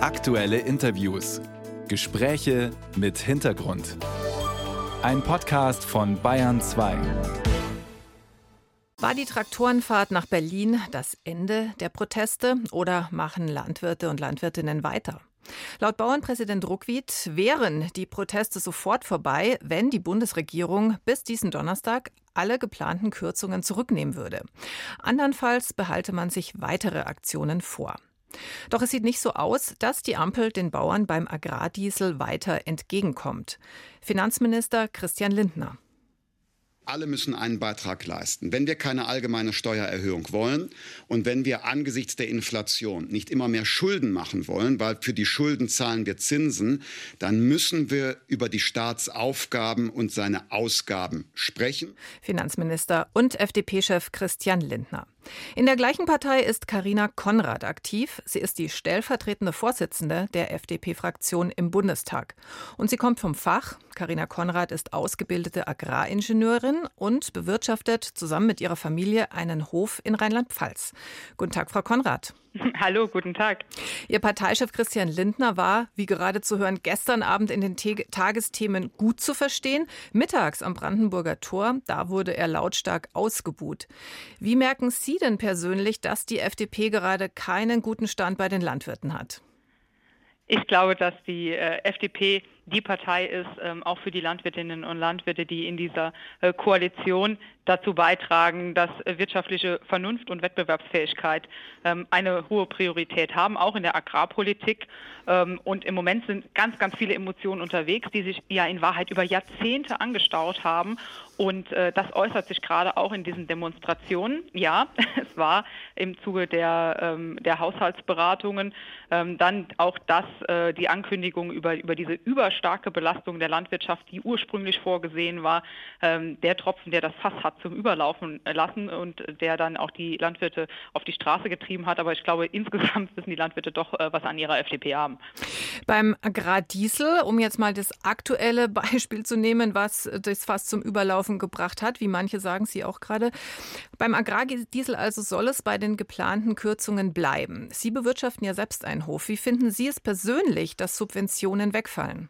Aktuelle Interviews. Gespräche mit Hintergrund. Ein Podcast von Bayern 2. War die Traktorenfahrt nach Berlin das Ende der Proteste oder machen Landwirte und Landwirtinnen weiter? Laut Bauernpräsident Ruckwied wären die Proteste sofort vorbei, wenn die Bundesregierung bis diesen Donnerstag alle geplanten Kürzungen zurücknehmen würde. Andernfalls behalte man sich weitere Aktionen vor. Doch es sieht nicht so aus, dass die Ampel den Bauern beim Agrardiesel weiter entgegenkommt. Finanzminister Christian Lindner. Alle müssen einen Beitrag leisten. Wenn wir keine allgemeine Steuererhöhung wollen und wenn wir angesichts der Inflation nicht immer mehr Schulden machen wollen, weil für die Schulden zahlen wir Zinsen, dann müssen wir über die Staatsaufgaben und seine Ausgaben sprechen. Finanzminister und FDP-Chef Christian Lindner. In der gleichen Partei ist Karina Konrad aktiv. Sie ist die stellvertretende Vorsitzende der FDP-Fraktion im Bundestag. Und sie kommt vom Fach. Karina Konrad ist ausgebildete Agraringenieurin und bewirtschaftet zusammen mit ihrer Familie einen Hof in Rheinland-Pfalz. Guten Tag, Frau Konrad. Hallo, guten Tag. Ihr Parteichef Christian Lindner war, wie gerade zu hören, gestern Abend in den Tagesthemen gut zu verstehen. Mittags am Brandenburger Tor, da wurde er lautstark ausgebuht. Wie merken Sie denn persönlich, dass die FDP gerade keinen guten Stand bei den Landwirten hat? Ich glaube, dass die äh, FDP die Partei ist, ähm, auch für die Landwirtinnen und Landwirte, die in dieser äh, Koalition dazu beitragen, dass äh, wirtschaftliche Vernunft und Wettbewerbsfähigkeit ähm, eine hohe Priorität haben, auch in der Agrarpolitik. Ähm, und im Moment sind ganz, ganz viele Emotionen unterwegs, die sich ja in Wahrheit über Jahrzehnte angestaut haben. Und äh, das äußert sich gerade auch in diesen Demonstrationen. Ja, es war im Zuge der, ähm, der Haushaltsberatungen ähm, dann auch das, äh, die Ankündigung über, über diese Überschrift starke Belastung der Landwirtschaft, die ursprünglich vorgesehen war, ähm, der Tropfen, der das Fass hat zum Überlaufen lassen und der dann auch die Landwirte auf die Straße getrieben hat. Aber ich glaube, insgesamt wissen die Landwirte doch, äh, was an ihrer FDP haben. Beim Agrardiesel, um jetzt mal das aktuelle Beispiel zu nehmen, was das Fass zum Überlaufen gebracht hat, wie manche sagen Sie auch gerade. Beim Agrardiesel also soll es bei den geplanten Kürzungen bleiben. Sie bewirtschaften ja selbst einen Hof. Wie finden Sie es persönlich, dass Subventionen wegfallen?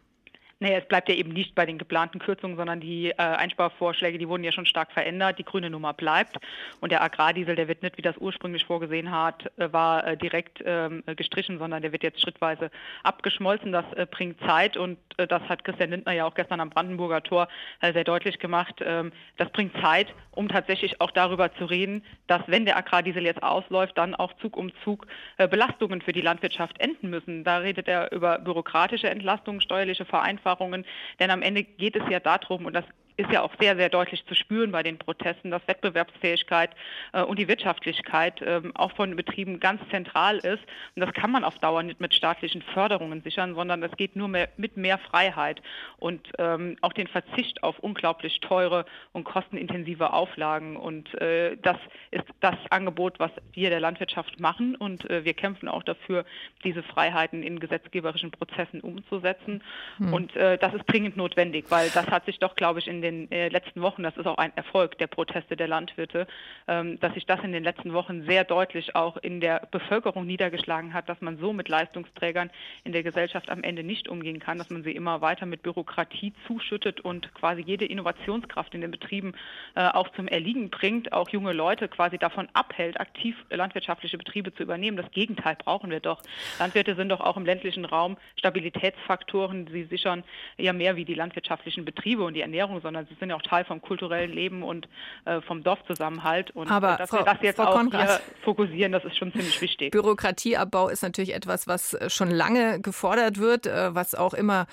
Naja, es bleibt ja eben nicht bei den geplanten Kürzungen, sondern die äh, Einsparvorschläge, die wurden ja schon stark verändert. Die grüne Nummer bleibt. Und der Agrardiesel, der wird nicht, wie das ursprünglich vorgesehen hat, äh, war äh, direkt ähm, gestrichen, sondern der wird jetzt schrittweise abgeschmolzen. Das äh, bringt Zeit und äh, das hat Christian Lindner ja auch gestern am Brandenburger Tor äh, sehr deutlich gemacht. Ähm, das bringt Zeit, um tatsächlich auch darüber zu reden, dass wenn der Agrardiesel jetzt ausläuft, dann auch Zug um Zug Belastungen für die Landwirtschaft enden müssen. Da redet er über bürokratische Entlastungen, steuerliche Vereinfachungen Erfahrungen. Denn am Ende geht es ja darum, und das ist ja auch sehr, sehr deutlich zu spüren bei den Protesten, dass Wettbewerbsfähigkeit äh, und die Wirtschaftlichkeit äh, auch von Betrieben ganz zentral ist. Und das kann man auf Dauer nicht mit staatlichen Förderungen sichern, sondern das geht nur mehr, mit mehr Freiheit und ähm, auch den Verzicht auf unglaublich teure und kostenintensive Auflagen. Und äh, das ist das Angebot, was wir der Landwirtschaft machen. Und äh, wir kämpfen auch dafür, diese Freiheiten in gesetzgeberischen Prozessen umzusetzen. Hm. Und äh, das ist dringend notwendig, weil das hat sich doch, glaube ich, in den den äh, letzten Wochen, das ist auch ein Erfolg der Proteste der Landwirte, ähm, dass sich das in den letzten Wochen sehr deutlich auch in der Bevölkerung niedergeschlagen hat, dass man so mit Leistungsträgern in der Gesellschaft am Ende nicht umgehen kann, dass man sie immer weiter mit Bürokratie zuschüttet und quasi jede Innovationskraft in den Betrieben äh, auch zum Erliegen bringt, auch junge Leute quasi davon abhält, aktiv landwirtschaftliche Betriebe zu übernehmen. Das Gegenteil brauchen wir doch. Landwirte sind doch auch im ländlichen Raum Stabilitätsfaktoren. Sie sichern ja mehr wie die landwirtschaftlichen Betriebe und die Ernährung, sondern sie sind ja auch Teil vom kulturellen Leben und äh, vom Dorfzusammenhalt. Und Aber äh, dass Frau, wir das jetzt Frau auch Konrad, fokussieren, das ist schon ziemlich wichtig. Bürokratieabbau ist natürlich etwas, was äh, schon lange gefordert wird, äh, was auch immer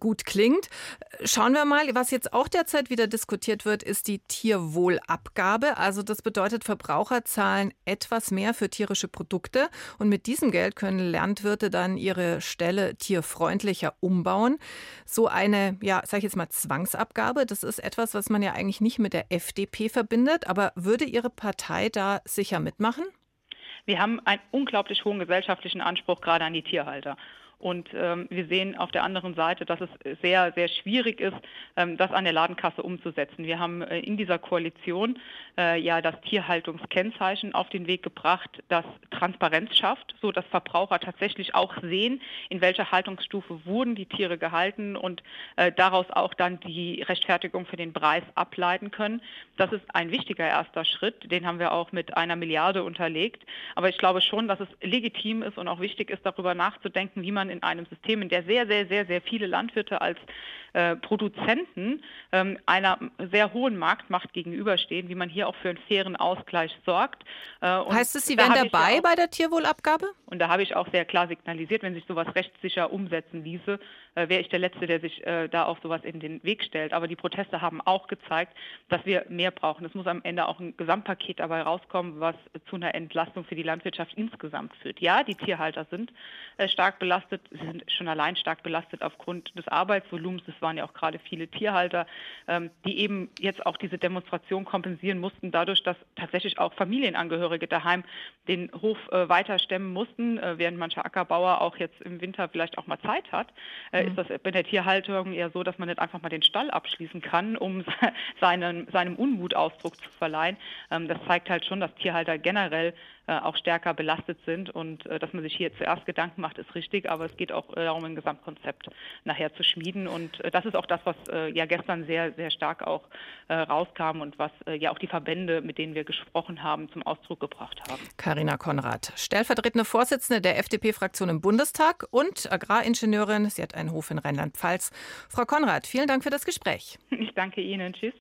gut klingt. Schauen wir mal, was jetzt auch derzeit wieder diskutiert wird, ist die Tierwohlabgabe. Also das bedeutet, Verbraucher zahlen etwas mehr für tierische Produkte und mit diesem Geld können Landwirte dann ihre Ställe tierfreundlicher umbauen. So eine, ja, sag ich jetzt mal Zwangsabgabe, das ist etwas, was man ja eigentlich nicht mit der FDP verbindet. Aber würde Ihre Partei da sicher mitmachen? Wir haben einen unglaublich hohen gesellschaftlichen Anspruch gerade an die Tierhalter. Und ähm, wir sehen auf der anderen Seite, dass es sehr, sehr schwierig ist, ähm, das an der Ladenkasse umzusetzen. Wir haben äh, in dieser Koalition äh, ja das Tierhaltungskennzeichen auf den Weg gebracht, das Transparenz schafft, so dass Verbraucher tatsächlich auch sehen, in welcher Haltungsstufe wurden die Tiere gehalten und äh, daraus auch dann die Rechtfertigung für den Preis ableiten können. Das ist ein wichtiger erster Schritt. Den haben wir auch mit einer Milliarde unterlegt. Aber ich glaube schon, dass es legitim ist und auch wichtig ist, darüber nachzudenken, wie man man in einem System, in der sehr, sehr, sehr, sehr viele Landwirte als äh, Produzenten ähm, einer sehr hohen Marktmacht gegenüberstehen, wie man hier auch für einen fairen Ausgleich sorgt. Äh, heißt es, Sie wären dabei auch, bei der Tierwohlabgabe? Und da habe ich auch sehr klar signalisiert, wenn sich sowas rechtssicher umsetzen ließe, äh, wäre ich der Letzte, der sich äh, da auch sowas in den Weg stellt. Aber die Proteste haben auch gezeigt, dass wir mehr brauchen. Es muss am Ende auch ein Gesamtpaket dabei rauskommen, was zu einer Entlastung für die Landwirtschaft insgesamt führt. Ja, die Tierhalter sind stark belastet. Sie sind schon allein stark belastet aufgrund des Arbeitsvolumens. Es waren ja auch gerade viele Tierhalter, ähm, die eben jetzt auch diese Demonstration kompensieren mussten, dadurch, dass tatsächlich auch Familienangehörige daheim den Hof weiter stemmen mussten, während mancher Ackerbauer auch jetzt im Winter vielleicht auch mal Zeit hat ist das bei der Tierhaltung eher so, dass man nicht einfach mal den Stall abschließen kann, um seinen, seinem Unmut Ausdruck zu verleihen. Ähm, das zeigt halt schon, dass Tierhalter generell äh, auch stärker belastet sind. Und äh, dass man sich hier zuerst Gedanken macht, ist richtig, aber es geht auch äh, darum, ein Gesamtkonzept nachher zu schmieden. Und das ist auch das, was ja gestern sehr, sehr stark auch rauskam und was ja auch die Verbände, mit denen wir gesprochen haben, zum Ausdruck gebracht haben. Karina Konrad, stellvertretende Vorsitzende der FDP-Fraktion im Bundestag und Agraringenieurin. Sie hat einen Hof in Rheinland-Pfalz. Frau Konrad, vielen Dank für das Gespräch. Ich danke Ihnen. Tschüss.